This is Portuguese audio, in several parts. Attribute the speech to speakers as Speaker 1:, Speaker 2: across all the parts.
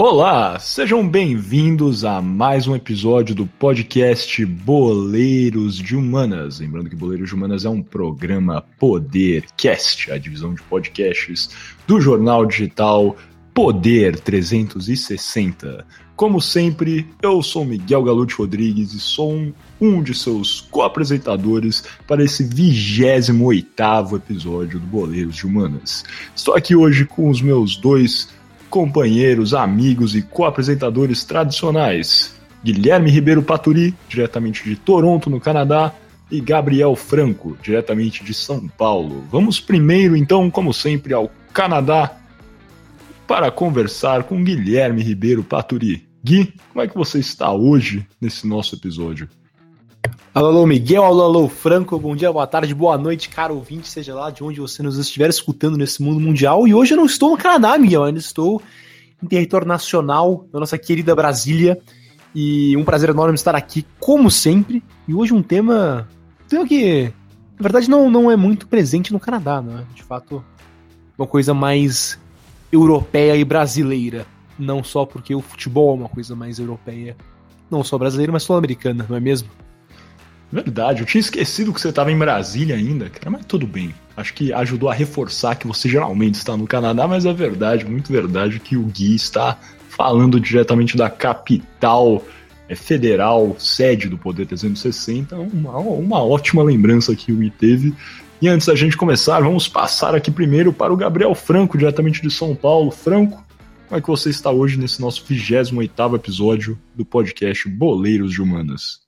Speaker 1: Olá, sejam bem-vindos a mais um episódio do podcast Boleiros de Humanas. Lembrando que Boleiros de Humanas é um programa Podercast, a divisão de podcasts do jornal digital Poder 360. Como sempre, eu sou Miguel Galute Rodrigues e sou um, um de seus co-apresentadores para esse 28 episódio do Boleiros de Humanas. Estou aqui hoje com os meus dois companheiros, amigos e co-apresentadores tradicionais. Guilherme Ribeiro Paturi, diretamente de Toronto, no Canadá, e Gabriel Franco, diretamente de São Paulo. Vamos primeiro, então, como sempre, ao Canadá para conversar com Guilherme Ribeiro Paturi. Gui, como é que você está hoje nesse nosso episódio?
Speaker 2: Alô, alô, Miguel, alô, alô, Franco, bom dia, boa tarde, boa noite, caro ouvinte, seja lá de onde você nos estiver escutando nesse mundo mundial. E hoje eu não estou no Canadá, Miguel, eu ainda estou em território nacional, na nossa querida Brasília. E um prazer enorme estar aqui, como sempre. E hoje um tema, um tema que, na verdade, não, não é muito presente no Canadá, né? De fato, uma coisa mais europeia e brasileira. Não só porque o futebol é uma coisa mais europeia, não só brasileira, mas sul-americana, não é mesmo?
Speaker 1: Verdade, eu tinha esquecido que você estava em Brasília ainda, cara, mas tudo bem. Acho que ajudou a reforçar que você geralmente está no Canadá, mas é verdade, muito verdade, que o Gui está falando diretamente da capital é, federal, sede do Poder 360. Uma, uma ótima lembrança que o Gui teve. E antes da gente começar, vamos passar aqui primeiro para o Gabriel Franco, diretamente de São Paulo. Franco, como é que você está hoje nesse nosso 28 episódio do podcast Boleiros de Humanas?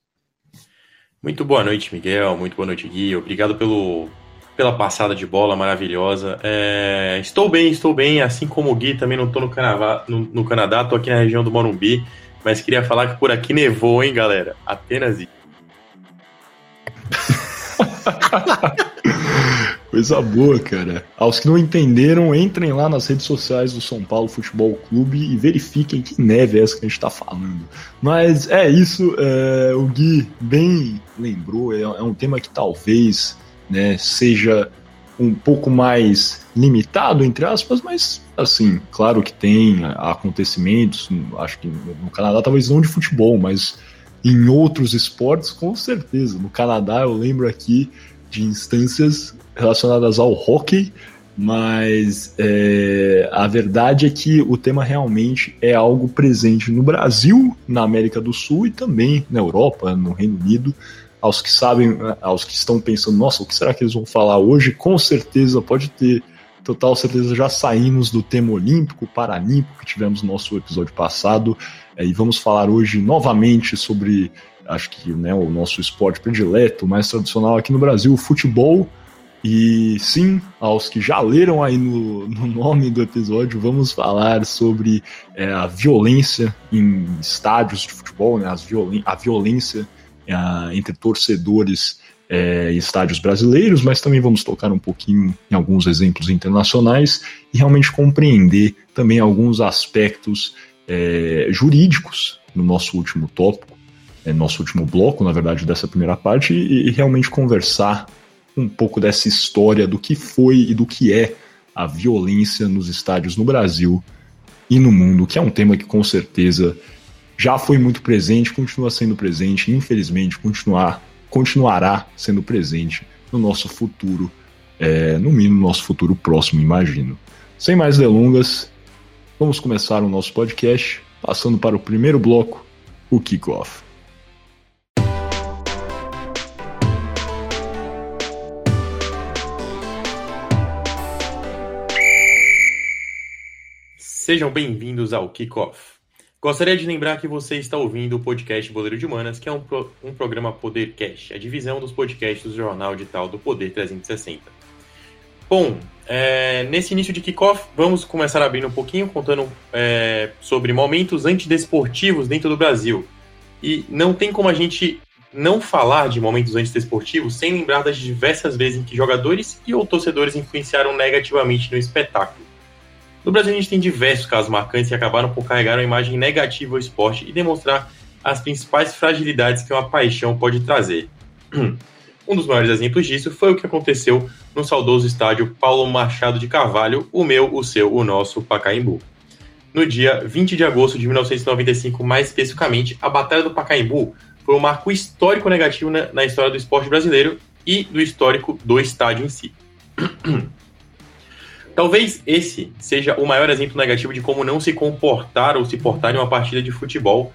Speaker 3: Muito boa noite, Miguel. Muito boa noite, Gui. Obrigado pelo, pela passada de bola maravilhosa. É, estou bem, estou bem. Assim como o Gui, também não estou no, Canadá, no, no Canadá, estou aqui na região do Morumbi. Mas queria falar que por aqui nevou, hein, galera? Apenas isso.
Speaker 1: Coisa boa, cara. Aos que não entenderam, entrem lá nas redes sociais do São Paulo Futebol Clube e verifiquem que neve é essa que a gente tá falando. Mas é isso, é, o Gui bem lembrou, é, é um tema que talvez né, seja um pouco mais limitado, entre aspas, mas assim, claro que tem acontecimentos, acho que no Canadá talvez não de futebol, mas em outros esportes, com certeza. No Canadá, eu lembro aqui de instâncias relacionadas ao hockey, mas é, a verdade é que o tema realmente é algo presente no Brasil, na América do Sul e também na Europa, no Reino Unido. Aos que sabem, aos que estão pensando, nossa, o que será que eles vão falar hoje? Com certeza pode ter total certeza já saímos do tema olímpico, paralímpico que tivemos no nosso episódio passado e vamos falar hoje novamente sobre, acho que né, o nosso esporte predileto, mais tradicional aqui no Brasil, o futebol. E sim, aos que já leram aí no, no nome do episódio, vamos falar sobre é, a violência em estádios de futebol, né, as violen a violência é, entre torcedores é, estádios brasileiros, mas também vamos tocar um pouquinho em alguns exemplos internacionais e realmente compreender também alguns aspectos é, jurídicos no nosso último tópico, é, nosso último bloco, na verdade, dessa primeira parte, e, e realmente conversar um pouco dessa história do que foi e do que é a violência nos estádios no Brasil e no mundo, que é um tema que com certeza já foi muito presente, continua sendo presente, e infelizmente continuar, continuará sendo presente no nosso futuro, é, no mínimo no nosso futuro próximo, imagino. Sem mais delongas, vamos começar o nosso podcast passando para o primeiro bloco, o kickoff.
Speaker 3: Sejam bem-vindos ao Kickoff. Gostaria de lembrar que você está ouvindo o podcast Boleiro de Humanas, que é um, pro, um programa Podercast, a divisão dos podcasts do Jornal Digital do Poder 360. Bom, é, nesse início de kickoff, vamos começar abrindo um pouquinho, contando é, sobre momentos antidesportivos dentro do Brasil. E não tem como a gente não falar de momentos antidesportivos sem lembrar das diversas vezes em que jogadores e ou torcedores influenciaram negativamente no espetáculo. No Brasil, a gente tem diversos casos marcantes que acabaram por carregar uma imagem negativa ao esporte e demonstrar as principais fragilidades que uma paixão pode trazer. Um dos maiores exemplos disso foi o que aconteceu no saudoso estádio Paulo Machado de Carvalho, o meu, o seu, o nosso Pacaembu. no dia 20 de agosto de 1995, mais especificamente, a Batalha do Pacaembu foi um marco histórico negativo na, na história do esporte brasileiro e do histórico do estádio em si. Talvez esse seja o maior exemplo negativo de como não se comportar ou se portar em uma partida de futebol.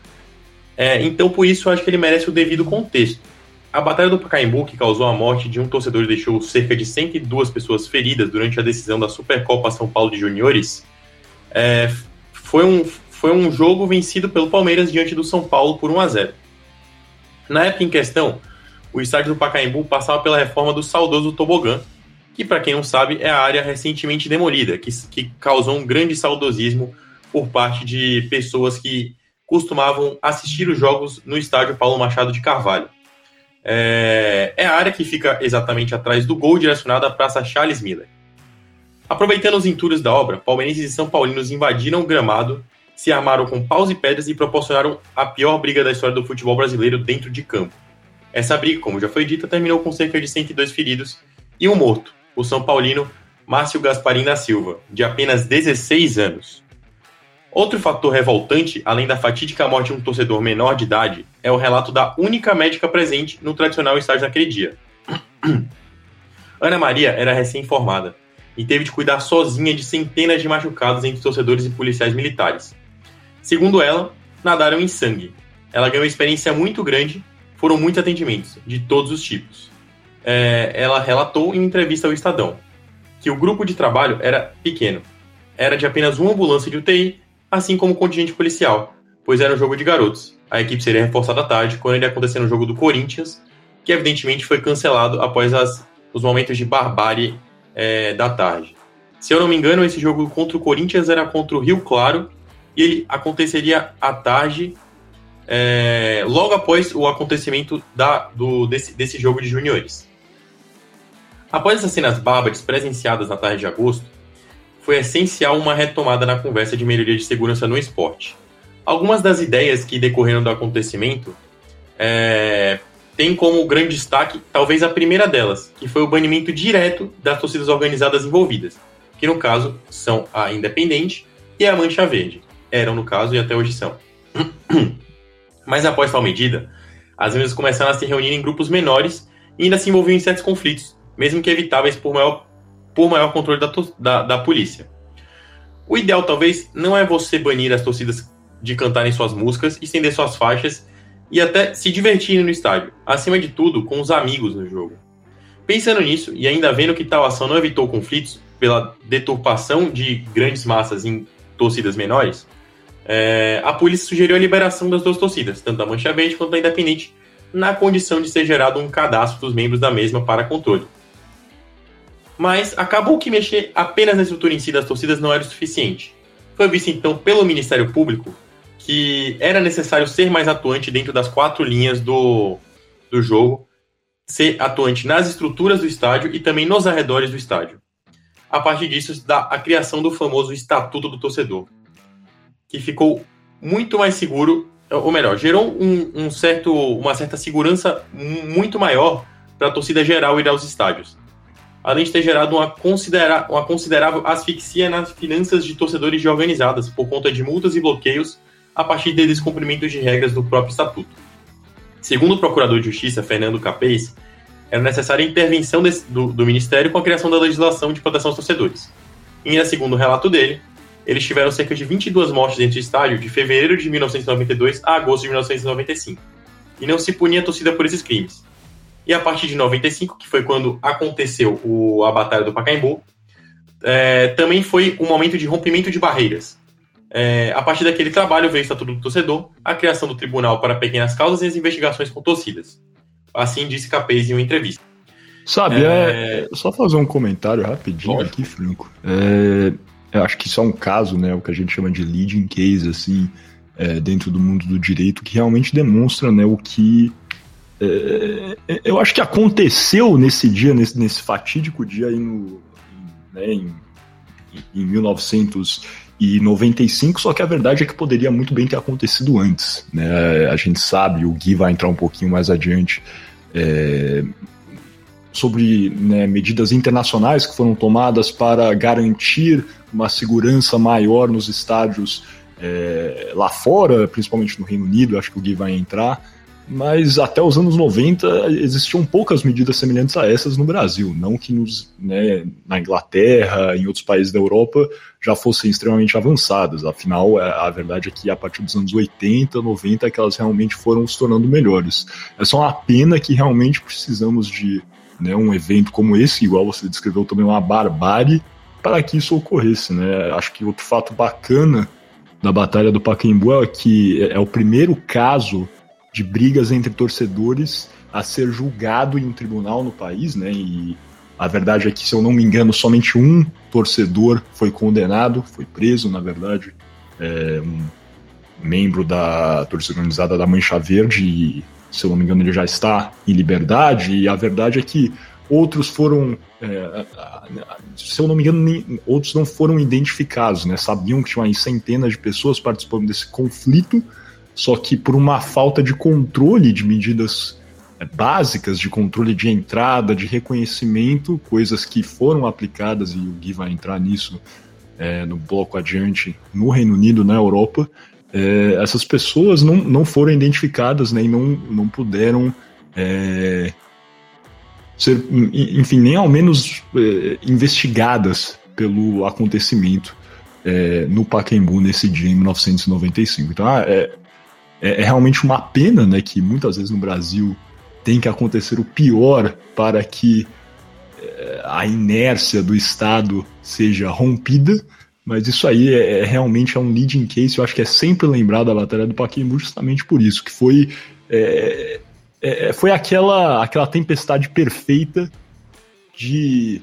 Speaker 3: É, então, por isso, acho que ele merece o devido contexto. A Batalha do Pacaembu, que causou a morte de um torcedor e deixou cerca de 102 pessoas feridas durante a decisão da Supercopa São Paulo de Juniores, é, foi, um, foi um jogo vencido pelo Palmeiras diante do São Paulo por 1 a 0 Na época em questão, o estádio do Pacaembu passava pela reforma do saudoso tobogã, que, para quem não sabe, é a área recentemente demolida, que, que causou um grande saudosismo por parte de pessoas que costumavam assistir os jogos no estádio Paulo Machado de Carvalho. É, é a área que fica exatamente atrás do gol direcionado à Praça Charles Miller. Aproveitando os entulhos da obra, palmeirenses e são paulinos invadiram o gramado, se armaram com paus e pedras e proporcionaram a pior briga da história do futebol brasileiro dentro de campo. Essa briga, como já foi dita, terminou com cerca de 102 feridos e um morto, o São Paulino Márcio Gasparim da Silva, de apenas 16 anos. Outro fator revoltante, além da fatídica morte de um torcedor menor de idade, é o relato da única médica presente no tradicional estádio naquele dia. Ana Maria era recém-formada e teve de cuidar sozinha de centenas de machucados entre torcedores e policiais militares. Segundo ela, nadaram em sangue. Ela ganhou uma experiência muito grande foram muitos atendimentos, de todos os tipos. É, ela relatou em entrevista ao Estadão que o grupo de trabalho era pequeno. Era de apenas uma ambulância de UTI, assim como o contingente policial, pois era um jogo de garotos. A equipe seria reforçada à tarde, quando ele acontecer no jogo do Corinthians, que evidentemente foi cancelado após as, os momentos de barbárie é, da tarde. Se eu não me engano, esse jogo contra o Corinthians era contra o Rio Claro, e ele aconteceria à tarde é, logo após o acontecimento da, do, desse, desse jogo de juniores. Após essas cenas bárbaras presenciadas na tarde de agosto, foi essencial uma retomada na conversa de melhoria de segurança no esporte. Algumas das ideias que decorreram do acontecimento é, têm como grande destaque, talvez a primeira delas, que foi o banimento direto das torcidas organizadas envolvidas, que no caso são a Independente e a Mancha Verde. Eram no caso e até hoje são. Mas após tal medida, as mesmas começaram a se reunir em grupos menores e ainda se envolviam em certos conflitos, mesmo que evitáveis por maior, por maior controle da, da, da polícia. O ideal, talvez, não é você banir as torcidas de cantarem suas músicas, estender suas faixas e até se divertirem no estádio, acima de tudo, com os amigos no jogo. Pensando nisso, e ainda vendo que tal ação não evitou conflitos pela deturpação de grandes massas em torcidas menores, é, a polícia sugeriu a liberação das duas torcidas, tanto da Mancha Verde quanto da Independente, na condição de ser gerado um cadastro dos membros da mesma para controle. Mas acabou que mexer apenas na estrutura em si das torcidas não era o suficiente. Foi visto então pelo Ministério Público que era necessário ser mais atuante dentro das quatro linhas do, do jogo, ser atuante nas estruturas do estádio e também nos arredores do estádio. A partir disso, dá a criação do famoso Estatuto do Torcedor, que ficou muito mais seguro, ou melhor, gerou um, um certo, uma certa segurança muito maior para a torcida geral ir aos estádios. Além de ter gerado uma, considera uma considerável asfixia nas finanças de torcedores de organizadas, por conta de multas e bloqueios a partir de descumprimentos de regras do próprio estatuto. Segundo o procurador de justiça, Fernando Capês, era necessária a intervenção desse, do, do Ministério com a criação da legislação de proteção aos torcedores. E ainda segundo o relato dele, eles tiveram cerca de 22 mortes dentro do estádio de fevereiro de 1992 a agosto de 1995. E não se punia a torcida por esses crimes. E a partir de 95, que foi quando aconteceu o, a Batalha do Pacaembu, é, também foi um momento de rompimento de barreiras. É, a partir daquele trabalho veio o Estatuto do Torcedor, a criação do Tribunal para Pequenas Causas e as investigações com torcidas. Assim disse Capês em uma entrevista.
Speaker 1: Sabe, é... é só fazer um comentário rapidinho Lógico. aqui, Franco. É, eu acho que isso é um caso, né, o que a gente chama de leading case, assim, é, dentro do mundo do direito, que realmente demonstra, né, o que é, é eu acho que aconteceu nesse dia, nesse, nesse fatídico dia aí no, né, em, em 1995, só que a verdade é que poderia muito bem ter acontecido antes, né, a gente sabe, o Gui vai entrar um pouquinho mais adiante, é, sobre né, medidas internacionais que foram tomadas para garantir uma segurança maior nos estádios é, lá fora, principalmente no Reino Unido, acho que o Gui vai entrar mas até os anos 90 existiam poucas medidas semelhantes a essas no Brasil. Não que nos, né, na Inglaterra, em outros países da Europa, já fossem extremamente avançadas. Afinal, é, a verdade é que a partir dos anos 80, 90, é que elas realmente foram se tornando melhores. É só uma pena que realmente precisamos de né, um evento como esse, igual você descreveu também, uma barbárie, para que isso ocorresse. Né? Acho que outro fato bacana da Batalha do Pacaembu é que é o primeiro caso de brigas entre torcedores a ser julgado em um tribunal no país, né? E a verdade é que, se eu não me engano, somente um torcedor foi condenado, foi preso, na verdade, é, um membro da torcida organizada da Mancha Verde, e, se eu não me engano, ele já está em liberdade, e a verdade é que outros foram, é, se eu não me engano, nem, outros não foram identificados, né? Sabiam que tinham aí centenas de pessoas participando desse conflito, só que por uma falta de controle de medidas é, básicas de controle de entrada, de reconhecimento, coisas que foram aplicadas, e o Gui vai entrar nisso é, no bloco adiante, no Reino Unido, na Europa, é, essas pessoas não, não foram identificadas, nem né, não, não puderam é, ser, enfim, nem ao menos é, investigadas pelo acontecimento é, no Pacaembu nesse dia em 1995. Então, ah, é, é, é realmente uma pena, né, que muitas vezes no Brasil tem que acontecer o pior para que é, a inércia do Estado seja rompida, mas isso aí é, é, realmente é um leading case, eu acho que é sempre lembrado a Batalha do Paquimbu justamente por isso, que foi, é, é, foi aquela, aquela tempestade perfeita de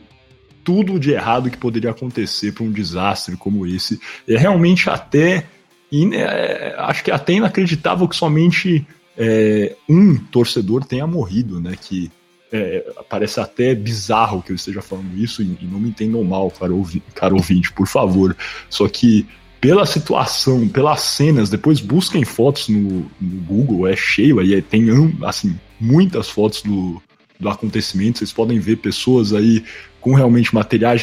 Speaker 1: tudo de errado que poderia acontecer para um desastre como esse. É realmente até e é, acho que é até inacreditável que somente é, um torcedor tenha morrido, né? Que é, parece até bizarro que eu esteja falando isso, e, e não me entendam mal, caro, ouvi, caro ouvinte, por favor. Só que pela situação, pelas cenas, depois busquem fotos no, no Google, é cheio aí, tem assim, muitas fotos do, do acontecimento, vocês podem ver pessoas aí com realmente materiais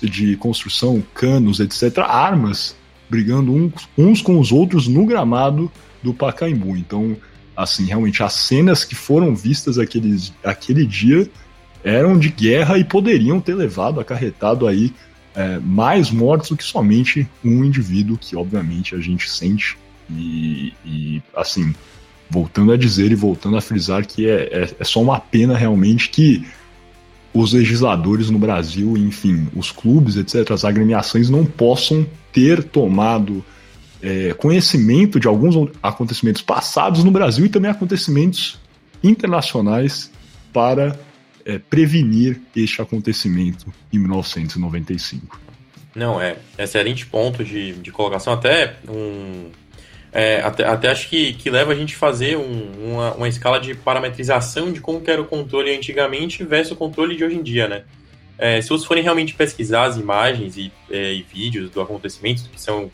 Speaker 1: de construção, canos, etc., armas brigando uns, com os outros no gramado do Pacaembu. Então, assim, realmente as cenas que foram vistas aquele, aquele dia eram de guerra e poderiam ter levado, acarretado aí é, mais mortos do que somente um indivíduo que, obviamente, a gente sente. E, e assim, voltando a dizer e voltando a frisar que é, é, é só uma pena realmente que os legisladores no Brasil, enfim, os clubes, etc., as agremiações não possam ter tomado é, conhecimento de alguns acontecimentos passados no Brasil e também acontecimentos internacionais para é, prevenir este acontecimento em 1995.
Speaker 3: Não, é excelente ponto de, de colocação, até um, é, até, até, acho que, que leva a gente a fazer um, uma, uma escala de parametrização de como era o controle antigamente versus o controle de hoje em dia, né? É, se vocês forem realmente pesquisar as imagens e, é, e, vídeos do acontecimento, que são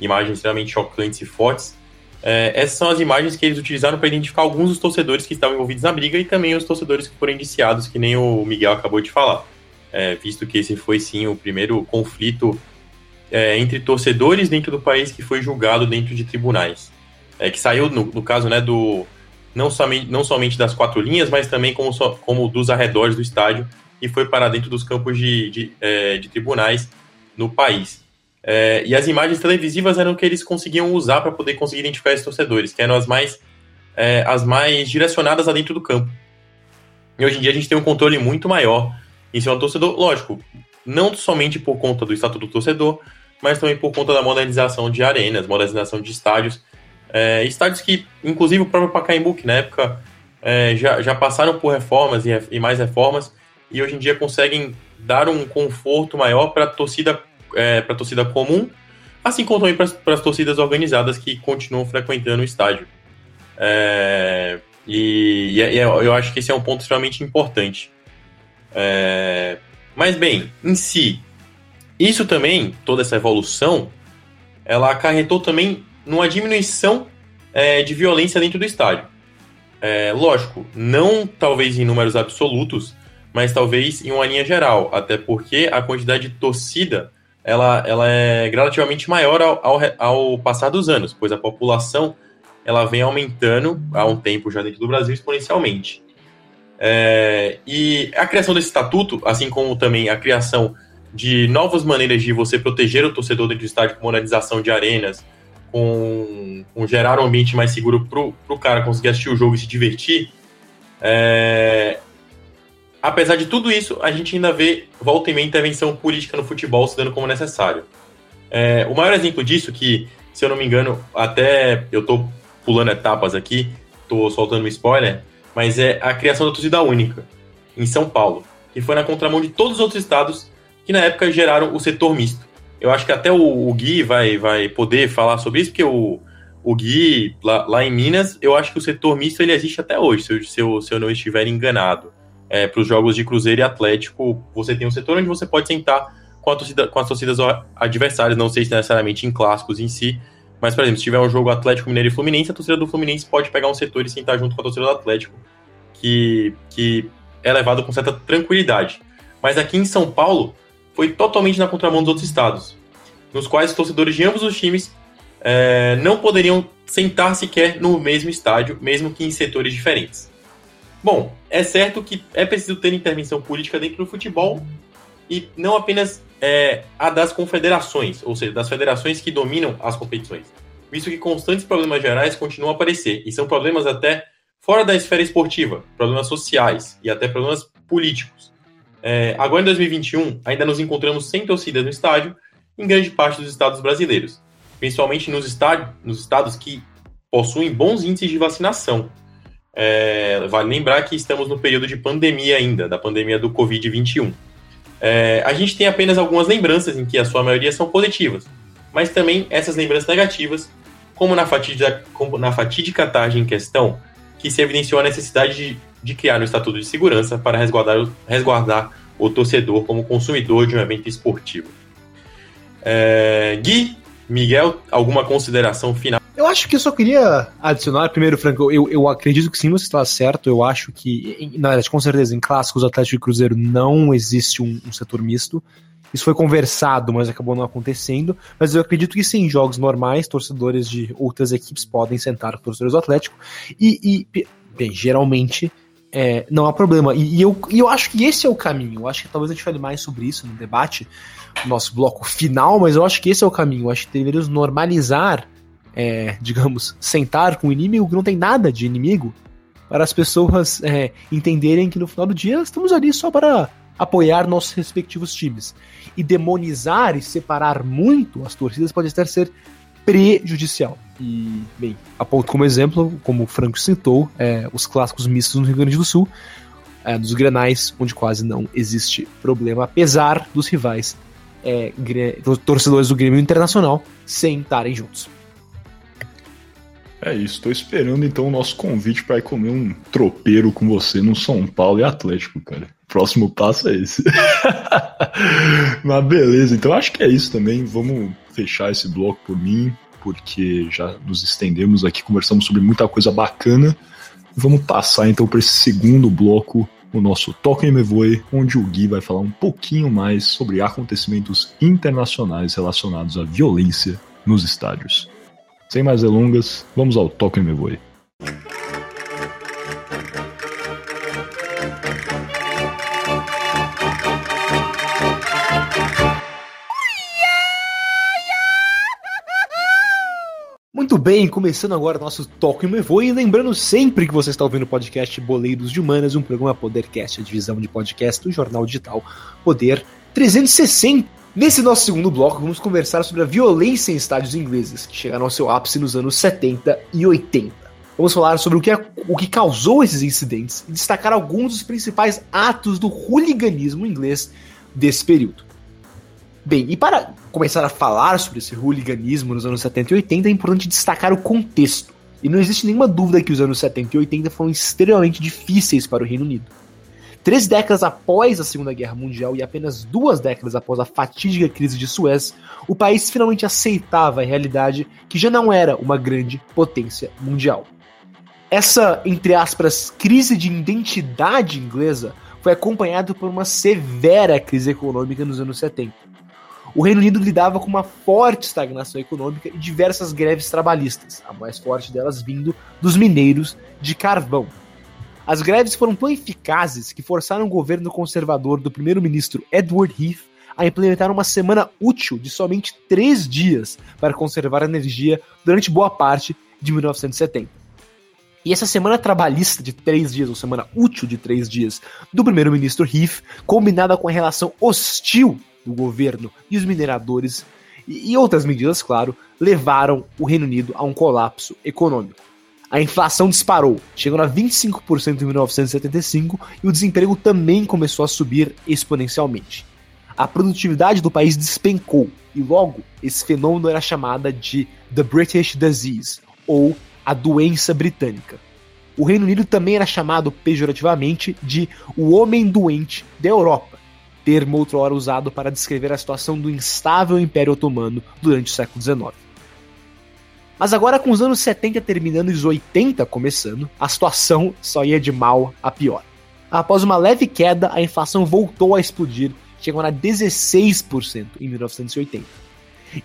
Speaker 3: imagens extremamente chocantes e fortes, é, essas são as imagens que eles utilizaram para identificar alguns dos torcedores que estavam envolvidos na briga e também os torcedores que foram indiciados, que nem o Miguel acabou de falar. É, visto que esse foi sim o primeiro conflito é, entre torcedores dentro do país que foi julgado dentro de tribunais. É, que saiu, no, no caso, né, do. Não somente, não somente das quatro linhas, mas também como, como dos arredores do estádio, e foi para dentro dos campos de, de, é, de tribunais no país. É, e as imagens televisivas eram que eles conseguiam usar para poder conseguir identificar esses torcedores, que eram as mais, é, as mais direcionadas a dentro do campo. E hoje em dia a gente tem um controle muito maior em cima do torcedor, lógico, não somente por conta do estatuto do torcedor, mas também por conta da modernização de arenas, modernização de estádios. É, estádios que, inclusive o próprio Pacaembu, que na época é, já, já passaram por reformas e, e, mais reformas, e hoje em dia conseguem dar um conforto maior para a torcida, é, torcida comum, assim como também para as torcidas organizadas que continuam frequentando o estádio. É, e, e, e, eu acho que esse é um ponto extremamente importante. É, mas, bem, em si, isso também, toda essa evolução, ela acarretou também numa diminuição é, de violência dentro do estádio. É, lógico, não talvez em números absolutos, mas talvez em uma linha geral, até porque a quantidade de torcida ela, ela é gradativamente maior ao, ao, ao passar dos anos, pois a população ela vem aumentando há um tempo já dentro do Brasil exponencialmente. É, e a criação desse estatuto, assim como também a criação de novas maneiras de você proteger o torcedor dentro do estádio, com modernização de arenas, com, com gerar um ambiente mais seguro para o cara conseguir assistir o jogo e se divertir, é, apesar de tudo isso, a gente ainda vê volta e meia intervenção política no futebol se dando como necessário. É, o maior exemplo disso, que, se eu não me engano, até eu estou pulando etapas aqui, estou soltando um spoiler, mas é a criação da torcida única em São Paulo, que foi na contramão de todos os outros estados que na época geraram o setor misto. Eu acho que até o, o Gui vai, vai poder falar sobre isso, porque o, o Gui, lá, lá, em Minas, eu acho que o setor misto ele existe até hoje, se eu, se eu, se eu não estiver enganado. É, para os jogos de Cruzeiro e Atlético, você tem um setor onde você pode sentar com, torcida, com as torcidas adversárias, não sei se necessariamente em clássicos em si, mas, por exemplo, se tiver um jogo Atlético Mineiro e Fluminense, a torcida do Fluminense pode pegar um setor e sentar junto com a torcida do Atlético, que, que é levado com certa tranquilidade. Mas aqui em São Paulo, foi totalmente na contramão dos outros estados, nos quais os torcedores de ambos os times é, não poderiam sentar sequer no mesmo estádio, mesmo que em setores diferentes. Bom, é certo que é preciso ter intervenção política dentro do futebol e não apenas é, a das confederações, ou seja, das federações que dominam as competições, visto que constantes problemas gerais continuam a aparecer e são problemas até fora da esfera esportiva, problemas sociais e até problemas políticos. É, agora em 2021, ainda nos encontramos sem torcidas no estádio em grande parte dos estados brasileiros, principalmente nos, estádio, nos estados que possuem bons índices de vacinação. É, vale lembrar que estamos no período de pandemia ainda, da pandemia do Covid-21. É, a gente tem apenas algumas lembranças em que a sua maioria são positivas, mas também essas lembranças negativas, como na fatídica, como na fatídica tarde em questão, que se evidenciou a necessidade de, de criar um estatuto de segurança para resguardar, resguardar o torcedor como consumidor de um evento esportivo. É, Gui, Miguel, alguma consideração final?
Speaker 2: Eu acho que eu só queria adicionar, primeiro, Franco, eu, eu acredito que sim, você está certo. Eu acho que, na verdade, com certeza, em clássicos Atlético e Cruzeiro não existe um, um, setor misto. Isso foi conversado, mas acabou não acontecendo. Mas eu acredito que sim, em jogos normais, torcedores de outras equipes podem sentar com torcedores do Atlético. E, e bem, geralmente é, não há problema. E, e, eu, e eu acho que esse é o caminho. Eu acho que talvez a gente fale mais sobre isso no debate, nosso bloco final, mas eu acho que esse é o caminho. Eu acho que deveríamos normalizar, é, digamos, sentar com o inimigo que não tem nada de inimigo, para as pessoas é, entenderem que no final do dia estamos ali só para apoiar nossos respectivos times. E demonizar e separar muito as torcidas pode até ser prejudicial. E, bem, aponto como exemplo, como o Franco citou, é, os clássicos mistos no Rio Grande do Sul, é, dos grenais, onde quase não existe problema, apesar dos rivais é, torcedores do Grêmio Internacional sentarem juntos.
Speaker 1: É isso, estou esperando então o nosso convite para ir comer um tropeiro com você no São Paulo e Atlético, cara. Próximo passo é esse. Mas beleza, então acho que é isso também. Vamos fechar esse bloco por mim, porque já nos estendemos aqui, conversamos sobre muita coisa bacana. Vamos passar então para esse segundo bloco, o nosso Toca em Me Voe, onde o Gui vai falar um pouquinho mais sobre acontecimentos internacionais relacionados à violência nos estádios. Sem mais delongas, vamos ao Toca em Me Voe.
Speaker 2: Bem, começando agora nosso Toque Me Voe, e lembrando sempre que você está ouvindo o podcast Boleiros de Humanas, um programa Podercast, a divisão de podcast do jornal digital Poder 360. Nesse nosso segundo bloco, vamos conversar sobre a violência em estádios ingleses, que chegaram ao seu ápice nos anos 70 e 80. Vamos falar sobre o que, é, o que causou esses incidentes e destacar alguns dos principais atos do hooliganismo inglês desse período. Bem, e para começar a falar sobre esse hooliganismo nos anos 70 e 80, é importante destacar o contexto. E não existe nenhuma dúvida que os anos 70 e 80 foram extremamente difíceis para o Reino Unido. Três décadas após a Segunda Guerra Mundial e apenas duas décadas após a fatídica crise de Suez, o país finalmente aceitava a realidade que já não era uma grande potência mundial. Essa, entre aspas, crise de identidade inglesa foi acompanhado por uma severa crise econômica nos anos 70. O Reino Unido lidava com uma forte estagnação econômica e diversas greves trabalhistas, a mais forte delas vindo dos mineiros de carvão. As greves foram tão eficazes que forçaram o governo conservador do primeiro-ministro Edward Heath a implementar uma semana útil de somente três dias para conservar energia durante boa parte de 1970. E essa semana trabalhista de três dias, ou semana útil de três dias, do primeiro-ministro Heath, combinada com a relação hostil do governo e os mineradores, e outras medidas, claro, levaram o Reino Unido a um colapso econômico. A inflação disparou, chegando a 25% em 1975 e o desemprego também começou a subir exponencialmente. A produtividade do país despencou e logo esse fenômeno era chamada de The British Disease, ou a doença britânica. O Reino Unido também era chamado pejorativamente de o homem doente da Europa, termo outrora usado para descrever a situação do instável Império Otomano durante o século XIX. Mas agora, com os anos 70 terminando e os 80 começando, a situação só ia de mal a pior. Após uma leve queda, a inflação voltou a explodir, chegando a 16% em 1980.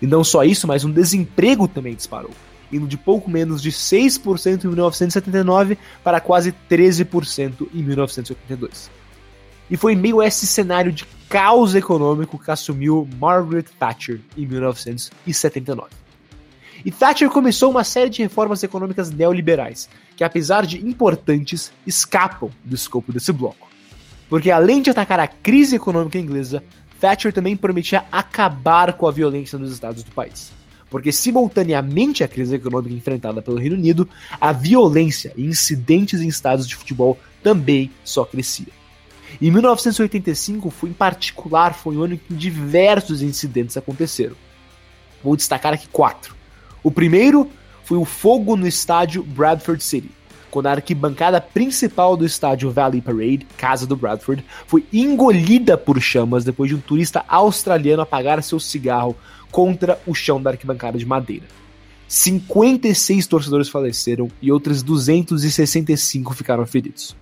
Speaker 2: E não só isso, mas um desemprego também disparou, indo de pouco menos de 6% em 1979 para quase 13% em 1982. E foi meio a esse cenário de caos econômico que assumiu Margaret Thatcher em 1979. E Thatcher começou uma série de reformas econômicas neoliberais, que apesar de importantes, escapam do escopo desse bloco. Porque além de atacar a crise econômica inglesa, Thatcher também prometia acabar com a violência nos estados do país. Porque simultaneamente à crise econômica enfrentada pelo Reino Unido, a violência e incidentes em estados de futebol também só crescia. E 1985 foi em particular foi um ano em que diversos incidentes aconteceram. Vou destacar aqui quatro. O primeiro foi o fogo no estádio Bradford City, quando a arquibancada principal do estádio Valley Parade, casa do Bradford, foi engolida por chamas depois de um turista australiano apagar seu cigarro contra o chão da arquibancada de madeira. 56 torcedores faleceram e outros 265 ficaram feridos.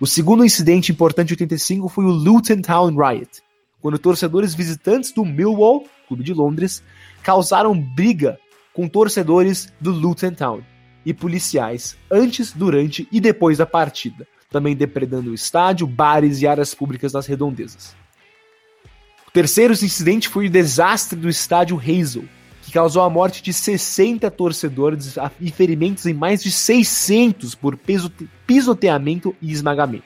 Speaker 2: O segundo incidente importante de 85 foi o Luton Town Riot, quando torcedores visitantes do Millwall, clube de Londres, causaram briga com torcedores do Luton Town e policiais antes, durante e depois da partida, também depredando o estádio, bares e áreas públicas nas redondezas. O terceiro incidente foi o desastre do estádio Hazel, que causou a morte de 60 torcedores e ferimentos em mais de 600 por pisoteamento e esmagamento.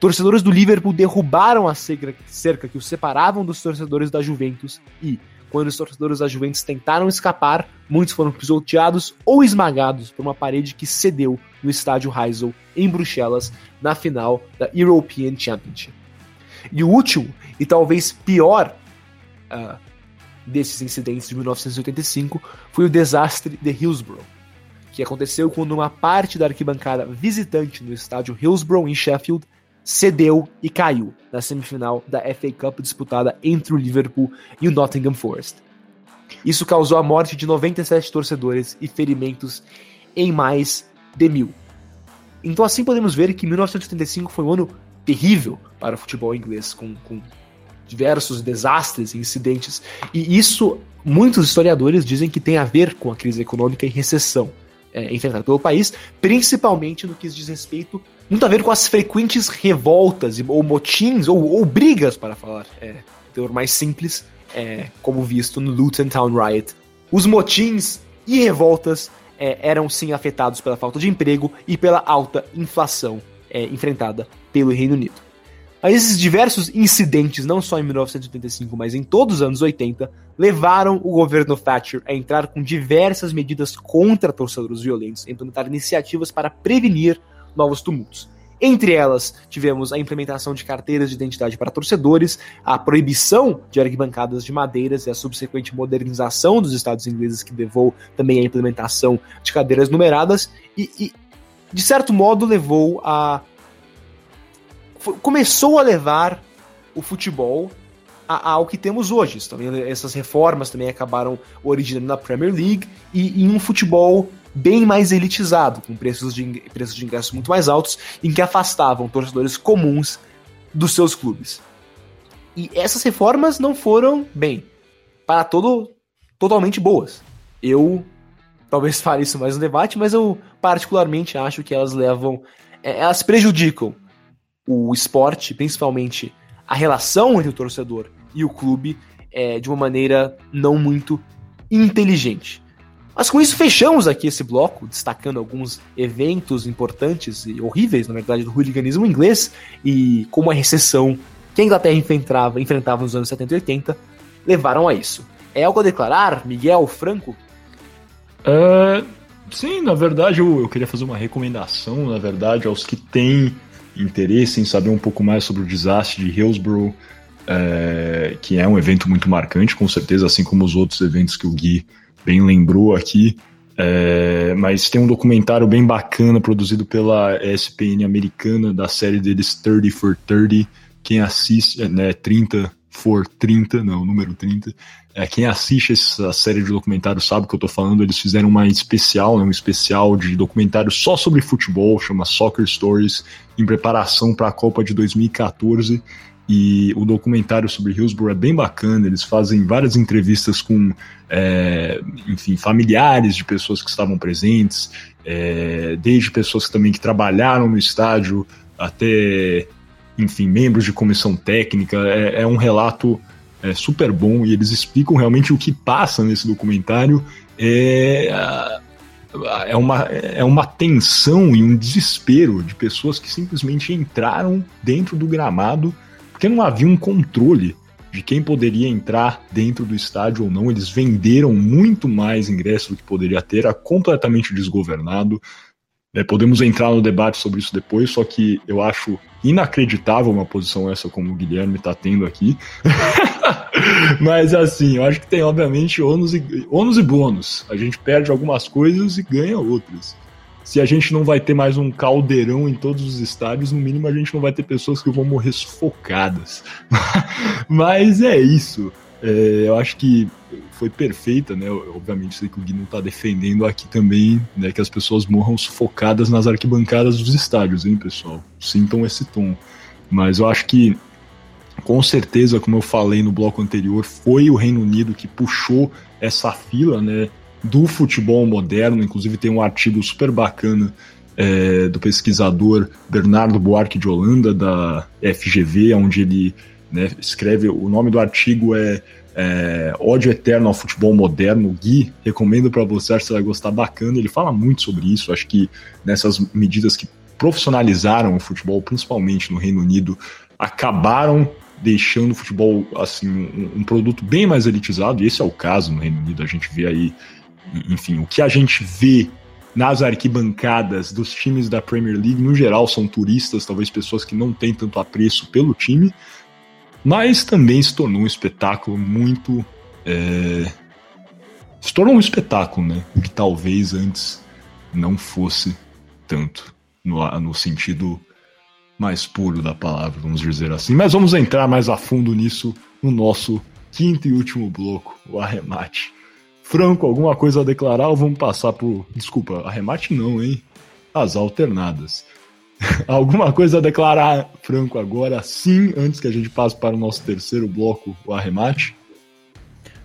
Speaker 2: Torcedores do Liverpool derrubaram a cerca que os separavam dos torcedores da Juventus e, quando os torcedores da Juventus tentaram escapar, muitos foram pisoteados ou esmagados por uma parede que cedeu no estádio Heysel, em Bruxelas, na final da European Championship. E o último, e talvez pior uh, desses incidentes de 1985, foi o desastre de Hillsborough, que aconteceu quando uma parte da arquibancada visitante no estádio Hillsborough, em Sheffield, cedeu e caiu na semifinal da FA Cup disputada entre o Liverpool e o Nottingham Forest. Isso causou a morte de 97 torcedores e ferimentos em mais de mil. Então assim podemos ver que 1985 foi um ano terrível para o futebol inglês, com, com diversos desastres e incidentes, e isso muitos historiadores dizem que tem a ver com a crise econômica e recessão é, enfrentada pelo país, principalmente no que diz respeito muito a ver com as frequentes revoltas ou motins ou, ou brigas, para falar é, teor mais simples, é, como visto no Luton Town Riot. Os motins e revoltas é, eram sim afetados pela falta de emprego e pela alta inflação é, enfrentada pelo Reino Unido. Mas esses diversos incidentes, não só em 1985, mas em todos os anos 80, levaram o governo Thatcher a entrar com diversas medidas contra torcedores violentos, implementar iniciativas para prevenir novos tumultos. Entre elas, tivemos a implementação de carteiras de identidade para torcedores, a proibição de arquibancadas de madeiras e a subsequente modernização dos estados ingleses, que levou também à implementação de cadeiras numeradas, e, e de certo modo levou a. começou a levar o futebol ao que temos hoje. Essas reformas também acabaram originando na Premier League e em um futebol bem mais elitizado, com preços de, preços de ingressos muito mais altos, em que afastavam torcedores comuns dos seus clubes. E essas reformas não foram, bem, para todo totalmente boas. Eu talvez fale isso mais no debate, mas eu particularmente acho que elas levam, é, elas prejudicam o esporte, principalmente a relação entre o torcedor e o clube, é, de uma maneira não muito inteligente. Mas com isso fechamos aqui esse bloco, destacando alguns eventos importantes e horríveis, na verdade, do hooliganismo inglês e como a recessão que a Inglaterra enfrentava, enfrentava nos anos 70 e 80 levaram a isso. É algo a declarar, Miguel Franco?
Speaker 1: Uh, sim, na verdade eu, eu, queria fazer uma recomendação, na verdade, aos que têm interesse em saber um pouco mais sobre o desastre de Hillsborough, é, que é um evento muito marcante, com certeza, assim como os outros eventos que o Gui bem lembrou aqui. É, mas tem um documentário bem bacana produzido pela ESPN americana da série deles 30 for 30. Quem assiste, né, 30 for 30, não, número 30. É, quem assiste essa série de documentários sabe o que eu tô falando. Eles fizeram uma especial, né, um especial de documentário só sobre futebol, chama Soccer Stories, em preparação para a Copa de 2014. E o documentário sobre Hillsborough é bem bacana. Eles fazem várias entrevistas com, é, enfim, familiares de pessoas que estavam presentes, é, desde pessoas também que trabalharam no estádio até, enfim, membros de comissão técnica. É, é um relato é, super bom e eles explicam realmente o que passa nesse documentário. É, é uma, é uma tensão e um desespero de pessoas que simplesmente entraram dentro do gramado porque não havia um controle de quem poderia entrar dentro do estádio ou não. Eles venderam muito mais ingressos do que poderia ter, era completamente desgovernado. É, podemos entrar no debate sobre isso depois, só que eu acho inacreditável uma posição essa como o Guilherme está tendo aqui. Mas assim, eu acho que tem obviamente ônus e, ônus e bônus. A gente perde algumas coisas e ganha outras se a gente não vai ter mais um caldeirão em todos os estádios, no mínimo a gente não vai ter pessoas que vão morrer sufocadas. Mas é isso. É, eu acho que foi perfeita, né? Obviamente sei que o Gui não tá defendendo aqui também, né? Que as pessoas morram sufocadas nas arquibancadas dos estádios, hein, pessoal? Sintam esse tom. Mas eu acho que, com certeza, como eu falei no bloco anterior, foi o Reino Unido que puxou essa fila, né? do futebol moderno. Inclusive, tem um artigo super bacana é, do pesquisador Bernardo Buarque de Holanda, da FGV, onde ele né, escreve. O nome do artigo é, é Ódio Eterno ao Futebol Moderno. Gui, recomendo para você, acho que você vai gostar bacana. Ele fala muito sobre isso. Acho que nessas medidas que profissionalizaram o futebol, principalmente no Reino Unido, acabaram deixando o futebol assim um, um, produto bem mais elitizado, e esse é o caso no Reino Unido, a gente vê aí enfim, o que a gente vê nas arquibancadas dos times da Premier League, no geral, são turistas, talvez pessoas que não têm tanto apreço pelo time, mas também se tornou um espetáculo muito. É... Se tornou um espetáculo, né? Que talvez antes não fosse tanto, no, no sentido mais puro da palavra, vamos dizer assim. Mas vamos entrar mais a fundo nisso no nosso quinto e último bloco, o arremate. Franco, alguma coisa a declarar ou vamos passar por. Desculpa, arremate não, hein? As alternadas. alguma coisa a declarar, Franco, agora sim, antes que a gente passe para o nosso terceiro bloco, o arremate?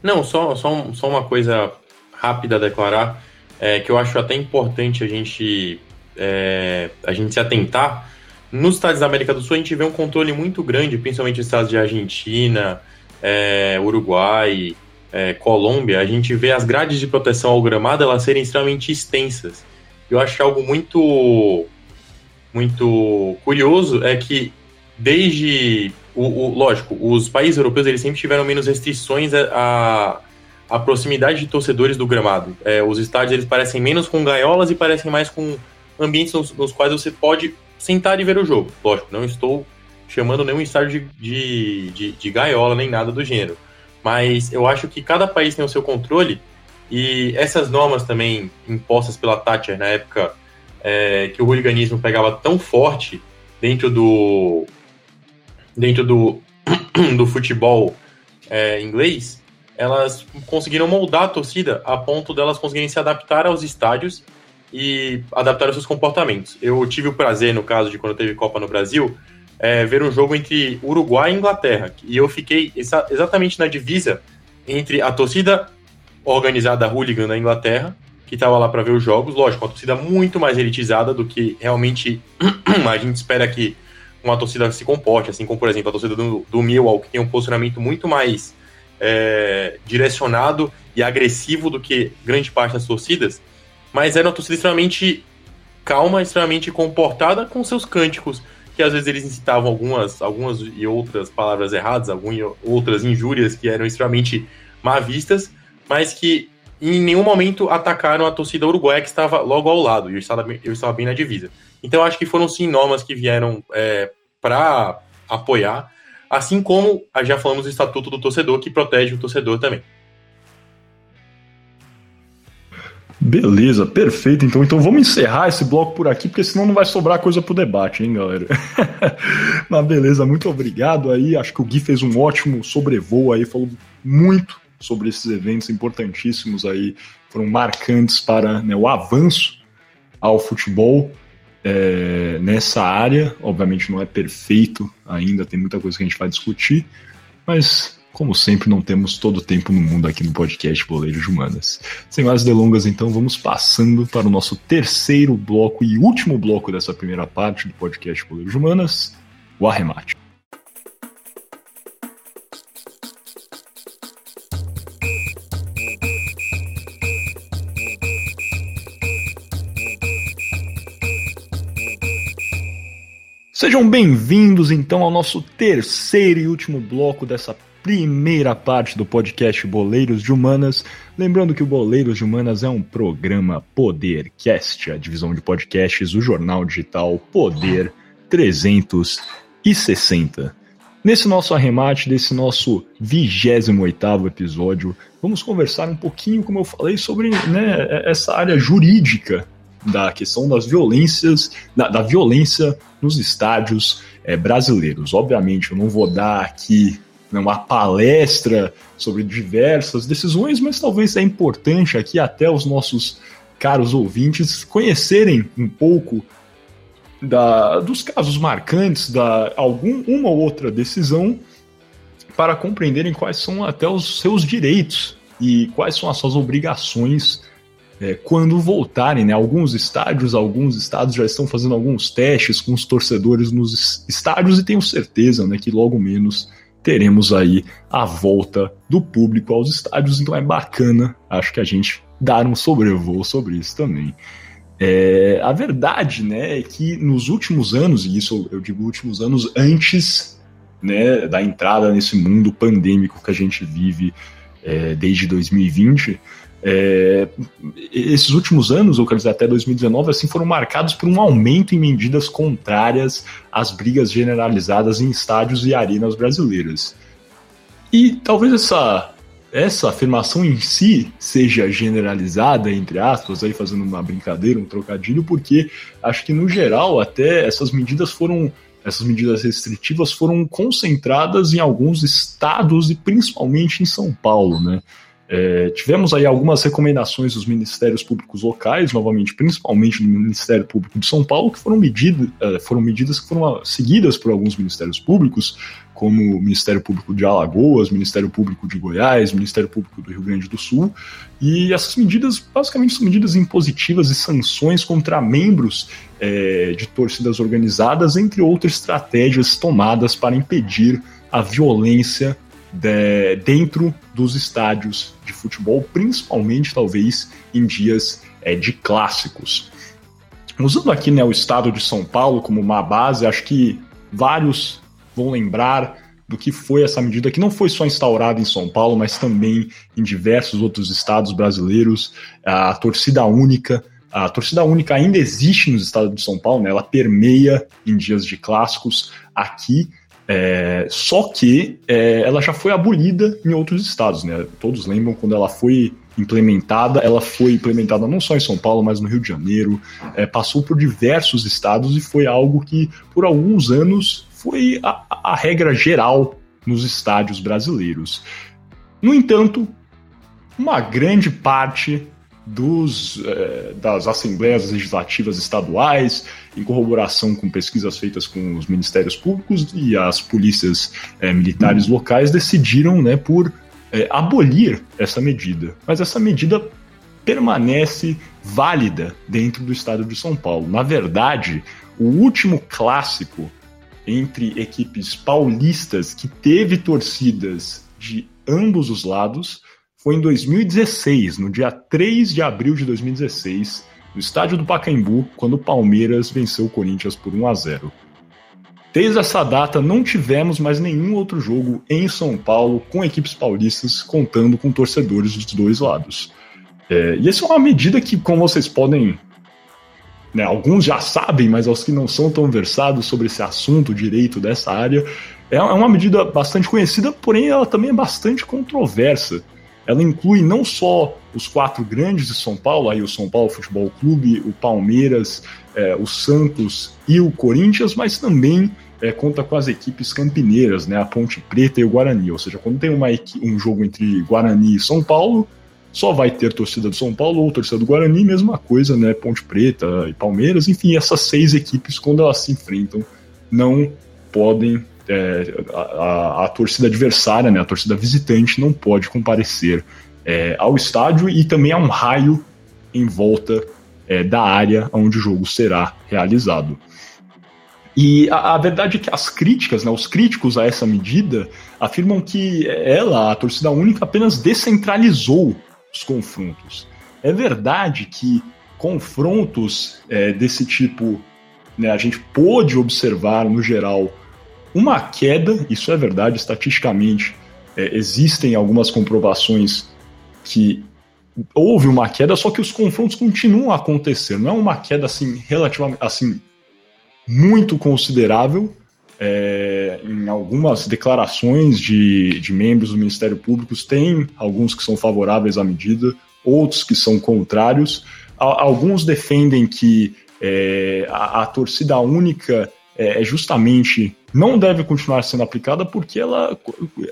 Speaker 3: Não, só, só, só uma coisa rápida a declarar, é, que eu acho até importante a gente, é, a gente se atentar. Nos estados da América do Sul, a gente vê um controle muito grande, principalmente nos estados de Argentina, é, Uruguai, é, Colômbia, a gente vê as grades de proteção ao gramado elas serem extremamente extensas. Eu acho algo muito, muito curioso é que desde o, o, lógico, os países europeus eles sempre tiveram menos restrições à, proximidade de torcedores do gramado. É, os estádios eles parecem menos com gaiolas e parecem mais com ambientes nos, nos, quais você pode sentar e ver o jogo. Lógico, não estou chamando nenhum estádio de, de, de, de gaiola nem nada do gênero mas eu acho que cada país tem o seu controle e essas normas também impostas pela Thatcher na época é, que o hooliganismo pegava tão forte dentro do dentro do, do futebol é, inglês, elas conseguiram moldar a torcida a ponto delas conseguirem se adaptar aos estádios e adaptar os seus comportamentos. Eu tive o prazer, no caso de quando teve Copa no Brasil, é, ver um jogo entre Uruguai e Inglaterra. E eu fiquei exa exatamente na divisa entre a torcida organizada hooligan da Inglaterra, que estava lá para ver os jogos, lógico, uma torcida muito mais elitizada do que realmente a gente espera que uma torcida se comporte, assim como, por exemplo, a torcida do, do Millwall, que tem um posicionamento muito mais é, direcionado e agressivo do que grande parte das torcidas, mas era uma torcida extremamente calma, extremamente comportada com seus cânticos, que às vezes eles incitavam algumas, algumas e outras palavras erradas, algumas outras injúrias que eram extremamente má vistas, mas que em nenhum momento atacaram a torcida uruguaia que estava logo ao lado, e eu estava, eu estava bem na divisa. Então acho que foram sim normas que vieram é, para apoiar, assim como já falamos do Estatuto do Torcedor, que protege o torcedor também.
Speaker 1: Beleza, perfeito. Então, então vamos encerrar esse bloco por aqui, porque senão não vai sobrar coisa pro debate, hein, galera? Mas beleza, muito obrigado aí. Acho que o Gui fez um ótimo sobrevoo aí, falou muito sobre esses eventos importantíssimos aí, foram marcantes para né, o avanço ao futebol é, nessa área. Obviamente não é perfeito ainda, tem muita coisa que a gente vai discutir, mas como sempre, não temos todo o tempo no mundo aqui no podcast Boleiros de Humanas. Sem mais delongas, então, vamos passando para o nosso terceiro bloco e último bloco dessa primeira parte do podcast Boleiros de Humanas, o arremate. Sejam bem-vindos então ao nosso terceiro e último bloco dessa primeira parte do podcast Boleiros de Humanas. Lembrando que o Boleiros de Humanas é um programa Podercast, a divisão de podcasts do jornal digital Poder 360. Nesse nosso arremate, desse nosso 28 episódio, vamos conversar um pouquinho, como eu falei, sobre né, essa área jurídica da questão das violências, da, da violência nos estádios é, brasileiros. Obviamente, eu não vou dar aqui né, uma palestra sobre diversas decisões, mas talvez é importante aqui até os nossos caros ouvintes conhecerem um pouco da, dos casos marcantes da algum uma ou outra decisão para compreenderem quais são até os seus direitos e quais são as suas obrigações é, quando voltarem, né? Alguns estádios, alguns estados já estão fazendo alguns testes com os torcedores nos estádios e tenho certeza, né, que logo menos teremos aí a volta do público aos estádios, então é bacana, acho que a gente dar um sobrevoo sobre isso também. É, a verdade, né, é que nos últimos anos, e isso eu digo últimos anos antes né, da entrada nesse mundo pandêmico que a gente vive é, desde 2020, é, esses últimos anos, ou quer dizer, até 2019, assim, foram marcados por um aumento em medidas contrárias às brigas generalizadas em estádios e arenas brasileiras. E talvez essa, essa afirmação em si seja generalizada, entre aspas, aí fazendo uma brincadeira, um trocadilho, porque acho que no geral até essas medidas foram essas medidas restritivas foram concentradas em alguns estados e principalmente em São Paulo, né? É, tivemos aí algumas recomendações dos ministérios públicos locais, novamente, principalmente do Ministério Público de São Paulo, que foram, medida, é, foram medidas que foram seguidas por alguns ministérios públicos, como o Ministério Público de Alagoas, Ministério Público de Goiás, Ministério Público do Rio Grande do Sul. E essas medidas, basicamente, são medidas impositivas e sanções contra membros é, de torcidas organizadas, entre outras estratégias tomadas para impedir a violência de, dentro dos estádios de futebol, principalmente talvez em dias é, de clássicos. Usando aqui né, o estado de São Paulo como uma base, acho que vários vão lembrar do que foi essa medida, que não foi só instaurada em São Paulo, mas também em diversos outros estados brasileiros, a torcida única. A torcida única ainda existe nos estados de São Paulo, né? ela permeia em dias de clássicos aqui, é, só que é, ela já foi abolida em outros estados, né? Todos lembram quando ela foi implementada, ela foi implementada não só em São Paulo, mas no Rio de Janeiro, é, passou por diversos estados e foi algo que, por alguns anos, foi a, a regra geral nos estádios brasileiros. No entanto, uma grande parte dos, é, das assembleias legislativas estaduais, em corroboração com pesquisas feitas com os ministérios públicos e as polícias é, militares locais, decidiram né, por é, abolir essa medida. Mas essa medida permanece válida dentro do estado de São Paulo. Na verdade, o último clássico entre equipes paulistas que teve torcidas de ambos os lados foi em 2016, no dia 3 de abril de 2016, no estádio do Pacaembu, quando o Palmeiras venceu o Corinthians por 1 a 0. Desde essa data, não tivemos mais nenhum outro jogo em São Paulo com equipes paulistas contando com torcedores dos dois lados. É, e essa é uma medida que, como vocês podem. Né, alguns já sabem, mas aos que não são tão versados sobre esse assunto, direito dessa área, é, é uma medida bastante conhecida, porém ela também é bastante controversa. Ela inclui não só os quatro grandes de São Paulo, aí o São Paulo Futebol Clube, o Palmeiras, é, o Santos e o Corinthians, mas também é, conta com as equipes campineiras, né, a Ponte Preta e o Guarani. Ou seja, quando tem uma, um jogo entre Guarani e São Paulo, só vai ter torcida do São Paulo ou torcida do Guarani, mesma coisa, né, Ponte Preta e Palmeiras, enfim, essas seis equipes, quando elas se enfrentam, não podem é, a, a, torcida adversária, né, a torcida visitante, não pode comparecer é, ao estádio e também há um raio em volta é, da área onde o jogo será realizado. E a, a, verdade é que as críticas, né, os críticos a essa medida, afirmam que ela, a torcida única, apenas descentralizou os confrontos. É verdade que confrontos é, desse tipo, né, a gente pôde observar, no geral, uma queda, isso é verdade, estatisticamente é, existem algumas comprovações que houve uma queda, só que os confrontos continuam a acontecer. Não é uma queda assim relativamente assim muito considerável. É, em algumas declarações de, de membros do Ministério Público, tem alguns que são favoráveis à medida, outros que são contrários. Alguns defendem que é, a, a, torcida única é, é justamente não deve continuar sendo aplicada porque ela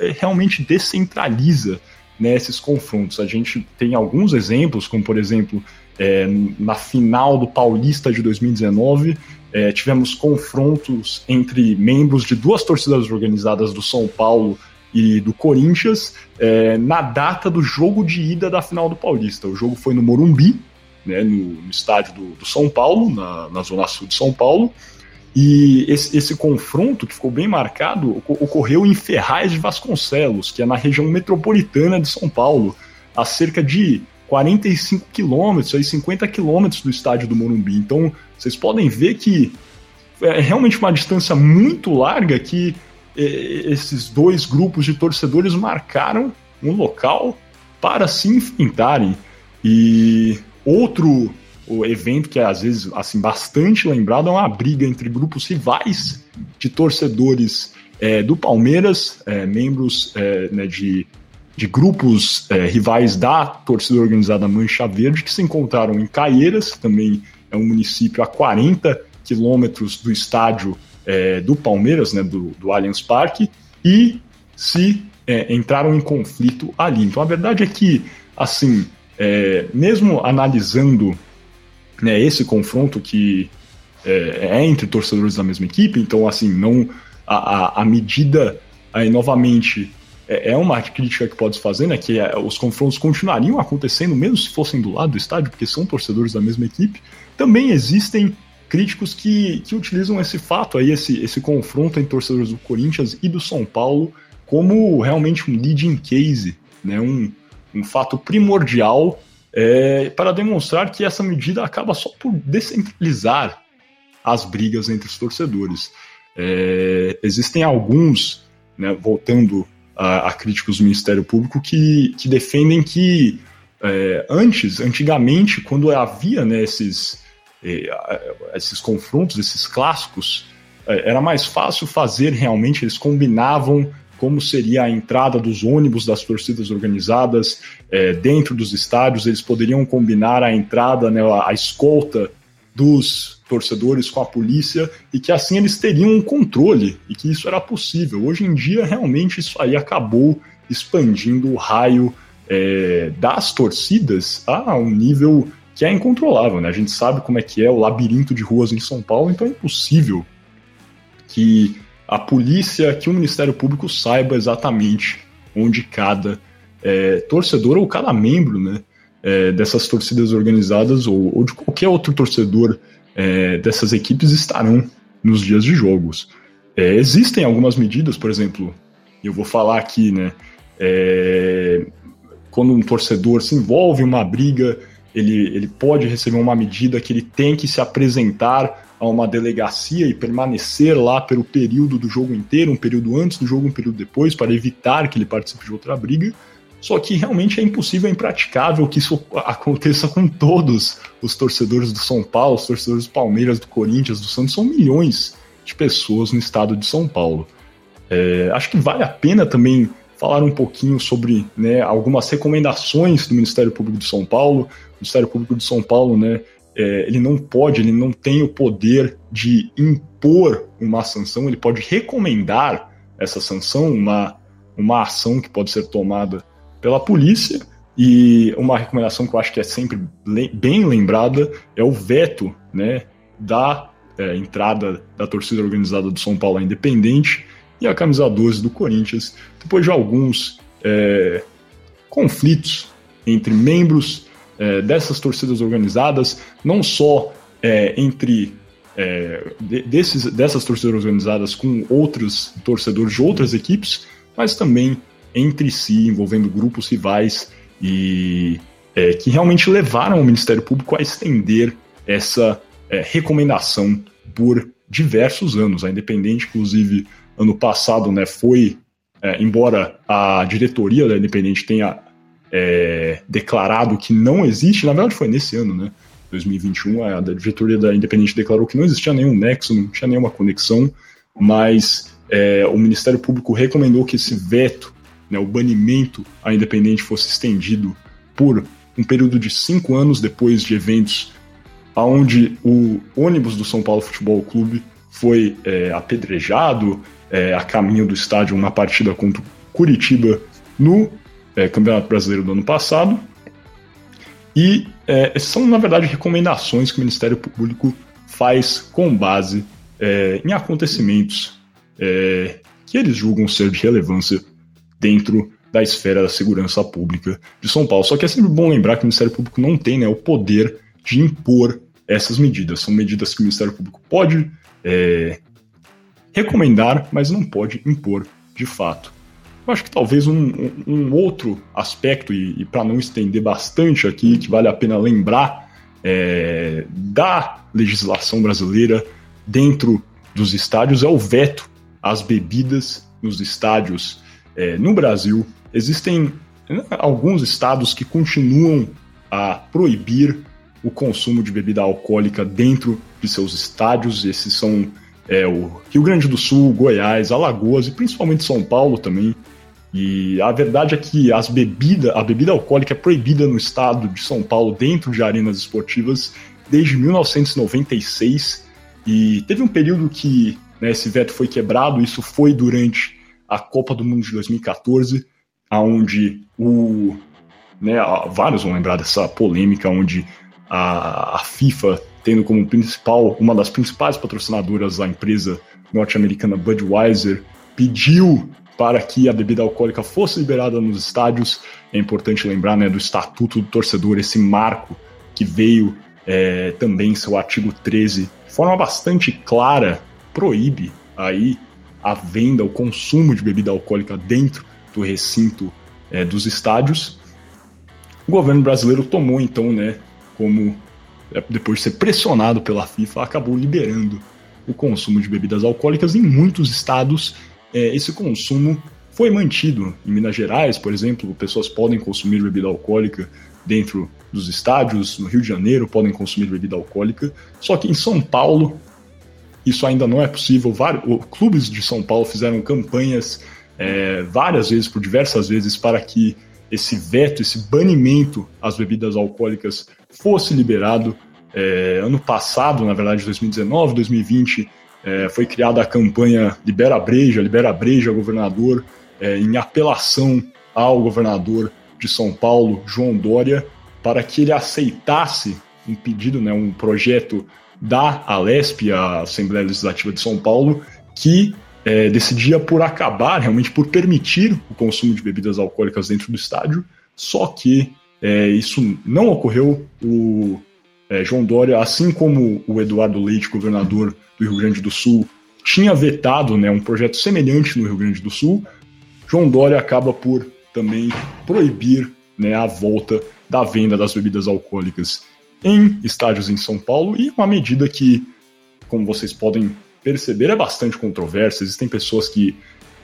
Speaker 1: é, realmente descentraliza né, esses confrontos. A gente tem alguns exemplos, como por exemplo, é, na final do Paulista de 2019, é, tivemos confrontos entre membros de duas torcidas organizadas do São Paulo e do Corinthians é, na data do jogo de ida da final do Paulista. O jogo foi no Morumbi, né, no, no estádio do, do, São Paulo, na, na zona sul de São Paulo. E esse, esse, confronto, que ficou bem marcado, ocorreu em Ferraz de Vasconcelos, que é na região metropolitana de São Paulo, a cerca de 45 quilômetros, 50 quilômetros do estádio do Morumbi. Então, vocês podem ver que é realmente uma distância muito larga que é, esses dois grupos de torcedores marcaram um local para se enfrentarem. E outro o evento que é às vezes assim bastante lembrado é uma briga entre grupos rivais de torcedores é, do Palmeiras, é, membros é, né, de, de grupos é, rivais da torcida organizada Mancha Verde, que se encontraram em Caieiras, que também é um município a 40 quilômetros do estádio é, do Palmeiras, né, do, do Allianz Parque, e se é, entraram em conflito ali. Então a verdade é que, assim, mesmo analisando né, esse confronto que é, é, entre torcedores da mesma equipe, então assim, não a, a, a medida aí novamente é, é, uma crítica que pode fazer, né, que é, os confrontos continuariam acontecendo mesmo se fossem do lado do estádio, porque são torcedores da mesma equipe. Também existem críticos que, que utilizam esse fato aí, esse, esse confronto entre torcedores do Corinthians e do São Paulo como realmente um leading case, né, um, um fato primordial é, para demonstrar que essa medida acaba só por descentralizar as brigas entre os torcedores. É, existem alguns, né, voltando a, a, críticos do Ministério Público, que, que defendem que é, antes, antigamente, quando havia né, esses, é, esses confrontos, esses clássicos, é, era mais fácil fazer realmente, eles combinavam como seria a entrada dos ônibus das torcidas organizadas é, dentro dos estádios, eles poderiam combinar a entrada, né, a escolta dos torcedores com a polícia e que assim eles teriam um controle e que isso era possível. Hoje em dia, realmente, isso aí acabou expandindo o raio é, das torcidas a um nível que é incontrolável. Né? A gente sabe como é que é o labirinto de ruas em São Paulo, então é impossível que a polícia, que o Ministério Público saiba exatamente onde cada é, torcedor ou cada membro né, é, dessas torcidas organizadas ou, ou, de qualquer outro torcedor é, dessas equipes estarão nos dias de jogos. É, existem algumas medidas, por exemplo, eu vou falar aqui, né? É, quando um torcedor se envolve em uma briga, ele, ele pode receber uma medida que ele tem que se apresentar a uma delegacia e permanecer lá pelo período do jogo inteiro, um período antes do jogo, um período depois, para evitar que ele participe de outra briga. Só que realmente é impossível, é impraticável que isso aconteça com todos os torcedores do São Paulo, os torcedores do Palmeiras, do Corinthians, do Santos, são milhões de pessoas no estado de São Paulo. É, acho que vale a pena também falar um pouquinho sobre né, algumas recomendações do Ministério Público de São Paulo. O Ministério Público de São Paulo, né, é, ele não pode, ele não tem o poder de impor uma sanção, ele pode recomendar essa sanção, uma, uma ação que pode ser tomada pela polícia. E uma recomendação que eu acho que é sempre bem lembrada é o veto né, da é, entrada da torcida organizada do São Paulo Independente e a camisa 12 do Corinthians, depois de alguns é, conflitos entre membros é, dessas torcidas organizadas, não só é, entre é, desses, dessas torcidas organizadas com outros torcedores de outras equipes, mas também entre si, envolvendo grupos rivais e é, que realmente levaram o Ministério Público a estender essa é, recomendação por diversos anos. A Independente, inclusive, ano passado, né, foi, é, embora a diretoria da Independente tenha é, declarado que não existe, na verdade foi nesse ano, né? 2021, a diretoria da Independente declarou que não existia nenhum nexo, não tinha nenhuma conexão, mas é, o Ministério Público recomendou que esse veto, né, o banimento à Independente fosse estendido por um período de cinco anos depois de eventos onde o ônibus do São Paulo Futebol Clube foi é, apedrejado é, a caminho do estádio na partida contra o Curitiba no é, Campeonato Brasileiro do ano passado. E é, são, na verdade, recomendações que o Ministério Público faz com base é, em acontecimentos é, que eles julgam ser de relevância dentro da esfera da segurança pública de São Paulo. Só que é sempre bom lembrar que o Ministério Público não tem né, o poder de impor essas medidas. São medidas que o Ministério Público pode é, recomendar, mas não pode impor de fato. Eu acho que talvez um, um outro aspecto, e, e para não estender bastante aqui, que vale a pena lembrar é, da legislação brasileira dentro dos estádios é o veto às bebidas nos estádios. É, no Brasil, existem né, alguns estados que continuam a proibir o consumo de bebida alcoólica dentro de seus estádios. Esses são é, o Rio Grande do Sul, Goiás, Alagoas e principalmente São Paulo também. E a verdade é que as bebida, a bebida alcoólica é proibida no estado de São Paulo dentro de arenas esportivas desde 1996 e teve um período que né, esse veto foi quebrado. Isso foi durante a Copa do Mundo de 2014, aonde o né, vários vão lembrar dessa polêmica onde a, a FIFA tendo como principal uma das principais patrocinadoras a empresa norte-americana Budweiser pediu para que a bebida alcoólica fosse liberada nos estádios. É importante lembrar né, do Estatuto do Torcedor, esse marco que veio é, também seu artigo 13, de forma bastante clara, proíbe aí a venda, o consumo de bebida alcoólica dentro do recinto é, dos estádios. O governo brasileiro tomou então, né, como é, depois de ser pressionado pela FIFA, acabou liberando o consumo de bebidas alcoólicas em muitos estados é, esse consumo foi mantido. Em Minas Gerais, por exemplo, pessoas podem consumir bebida alcoólica dentro dos estádios, no Rio de Janeiro podem consumir bebida alcoólica, só que em São Paulo isso ainda não é possível. Vários, clubes de São Paulo fizeram campanhas é, várias vezes, por diversas vezes, para que esse veto, esse banimento às bebidas alcoólicas fosse liberado. É, ano passado, na verdade, 2019, 2020, é, foi criada a campanha Libera Breja, Libera Breja, governador, é, em apelação ao governador de São Paulo, João Dória, para que ele aceitasse um pedido, né, um projeto da Alesp, a Assembleia Legislativa de São Paulo, que é, decidia por acabar, realmente por permitir o consumo de bebidas alcoólicas dentro do estádio, só que é, isso não ocorreu. O é, João Dória, assim como o Eduardo Leite, governador do Rio Grande do Sul, tinha vetado né, um projeto semelhante no Rio Grande do Sul, João Dória acaba por também proibir né, a volta da venda das bebidas alcoólicas em estádios em São Paulo e uma medida que, como vocês podem perceber, é bastante controversa. Existem pessoas que,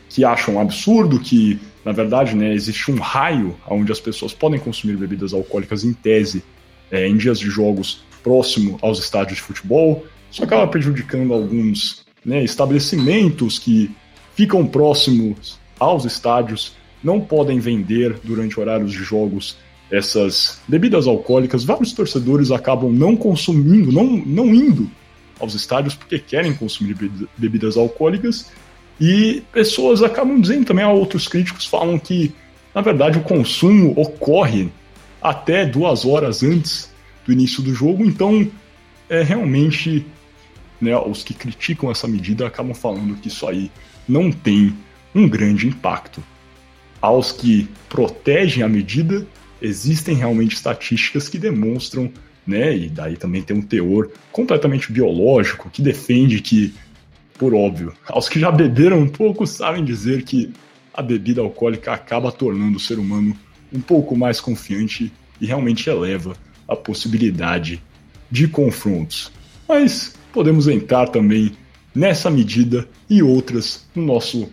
Speaker 1: que acham absurdo que, na verdade, né, existe um raio onde as pessoas podem consumir bebidas alcoólicas em tese é, em dias de jogos próximo aos estádios de futebol. Isso acaba prejudicando alguns né, estabelecimentos que ficam próximos aos estádios, não podem vender durante horários de jogos essas bebidas alcoólicas. Vários torcedores acabam não consumindo, não, não indo aos estádios porque querem consumir bebidas alcoólicas. E pessoas acabam dizendo também, outros críticos falam que, na verdade, o consumo ocorre até duas horas antes do início do jogo, então é realmente né, os que criticam essa medida acabam falando que isso aí não tem um grande impacto. Aos que protegem a medida, existem realmente estatísticas que demonstram né? E daí também tem um teor completamente biológico que defende que, por óbvio, aos que já beberam um pouco sabem dizer que a bebida alcoólica acaba tornando o ser humano um pouco mais confiante e realmente eleva a possibilidade de confrontos. Mas podemos entrar também nessa medida e outras no nosso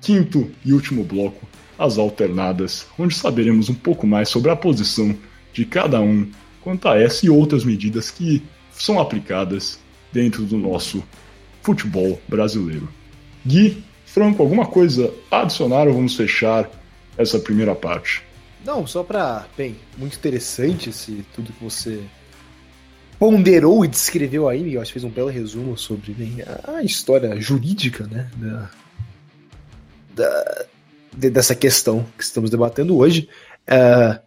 Speaker 1: quinto e último bloco, as alternadas, onde saberemos um pouco mais sobre a posição de cada um quanto a essa e outras medidas que são aplicadas dentro do nosso futebol brasileiro. Gui, Franco, alguma coisa a adicionar ou vamos fechar essa primeira parte?
Speaker 2: Não, só para, bem, muito interessante esse tudo que você ponderou e descreveu aí, Miguel. Acho que fez um belo resumo sobre bem, a história jurídica, né, da, da, dessa questão que estamos debatendo hoje. Uh,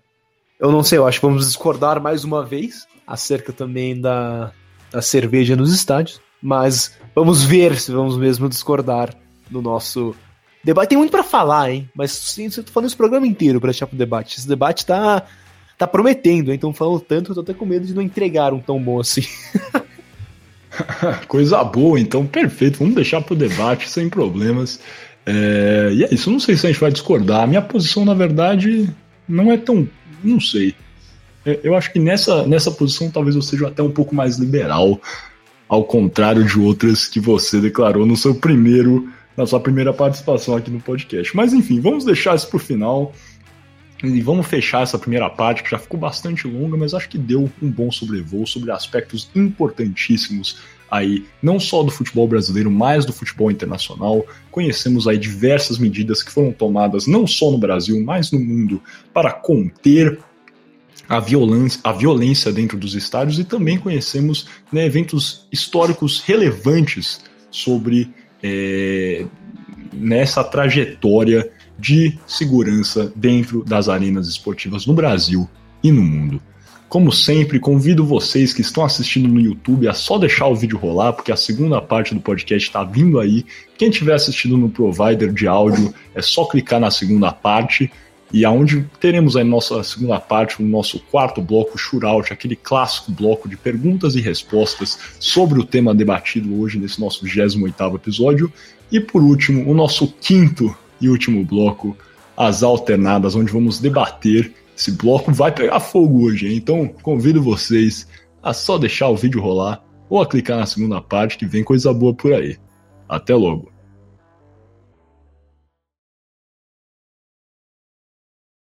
Speaker 2: eu não sei, eu acho que vamos discordar mais uma vez acerca também da, da cerveja nos estádios, mas vamos ver se vamos mesmo discordar no nosso debate. Tem muito para falar, hein? Mas sim, eu tô falando esse programa inteiro para deixar pro debate. Esse debate tá, tá prometendo, então falando tanto que eu tô até com medo de não entregar um tão bom assim.
Speaker 1: Coisa boa, então perfeito. Vamos deixar pro debate sem problemas. É, e é isso, não sei se a gente vai discordar. A minha posição, na verdade, não é tão não sei. É, eu acho que nessa, nessa posição talvez eu seja até um pouco mais liberal, ao contrário de outras que você declarou no seu primeiro, na sua primeira participação aqui no podcast. Mas enfim, vamos deixar isso pro final. E vamos fechar essa primeira parte, que já ficou bastante longa, mas acho que deu um bom sobrevoo sobre aspectos importantíssimos aí, não só do futebol brasileiro, mas do futebol internacional. Conhecemos aí diversas medidas que foram tomadas não só no Brasil, mas no mundo para conter a violência, a violência dentro dos estádios e também conhecemos né, eventos históricos relevantes sobre é, nessa trajetória de segurança dentro das arenas esportivas no Brasil e no mundo. Como sempre, convido vocês que estão assistindo no YouTube a só deixar o vídeo rolar, porque a segunda parte do podcast está vindo aí. Quem estiver assistindo no provider de áudio, é só clicar na segunda parte e aonde teremos a nossa segunda parte, o nosso quarto bloco, Shootout, aquele clássico bloco de perguntas e respostas sobre o tema debatido hoje nesse nosso 28º episódio. E por último, o nosso quinto e último bloco, as alternadas, onde vamos debater. Esse bloco vai pegar fogo hoje, hein? então convido vocês a só deixar o vídeo rolar ou a clicar na segunda parte que vem coisa boa por aí. Até logo!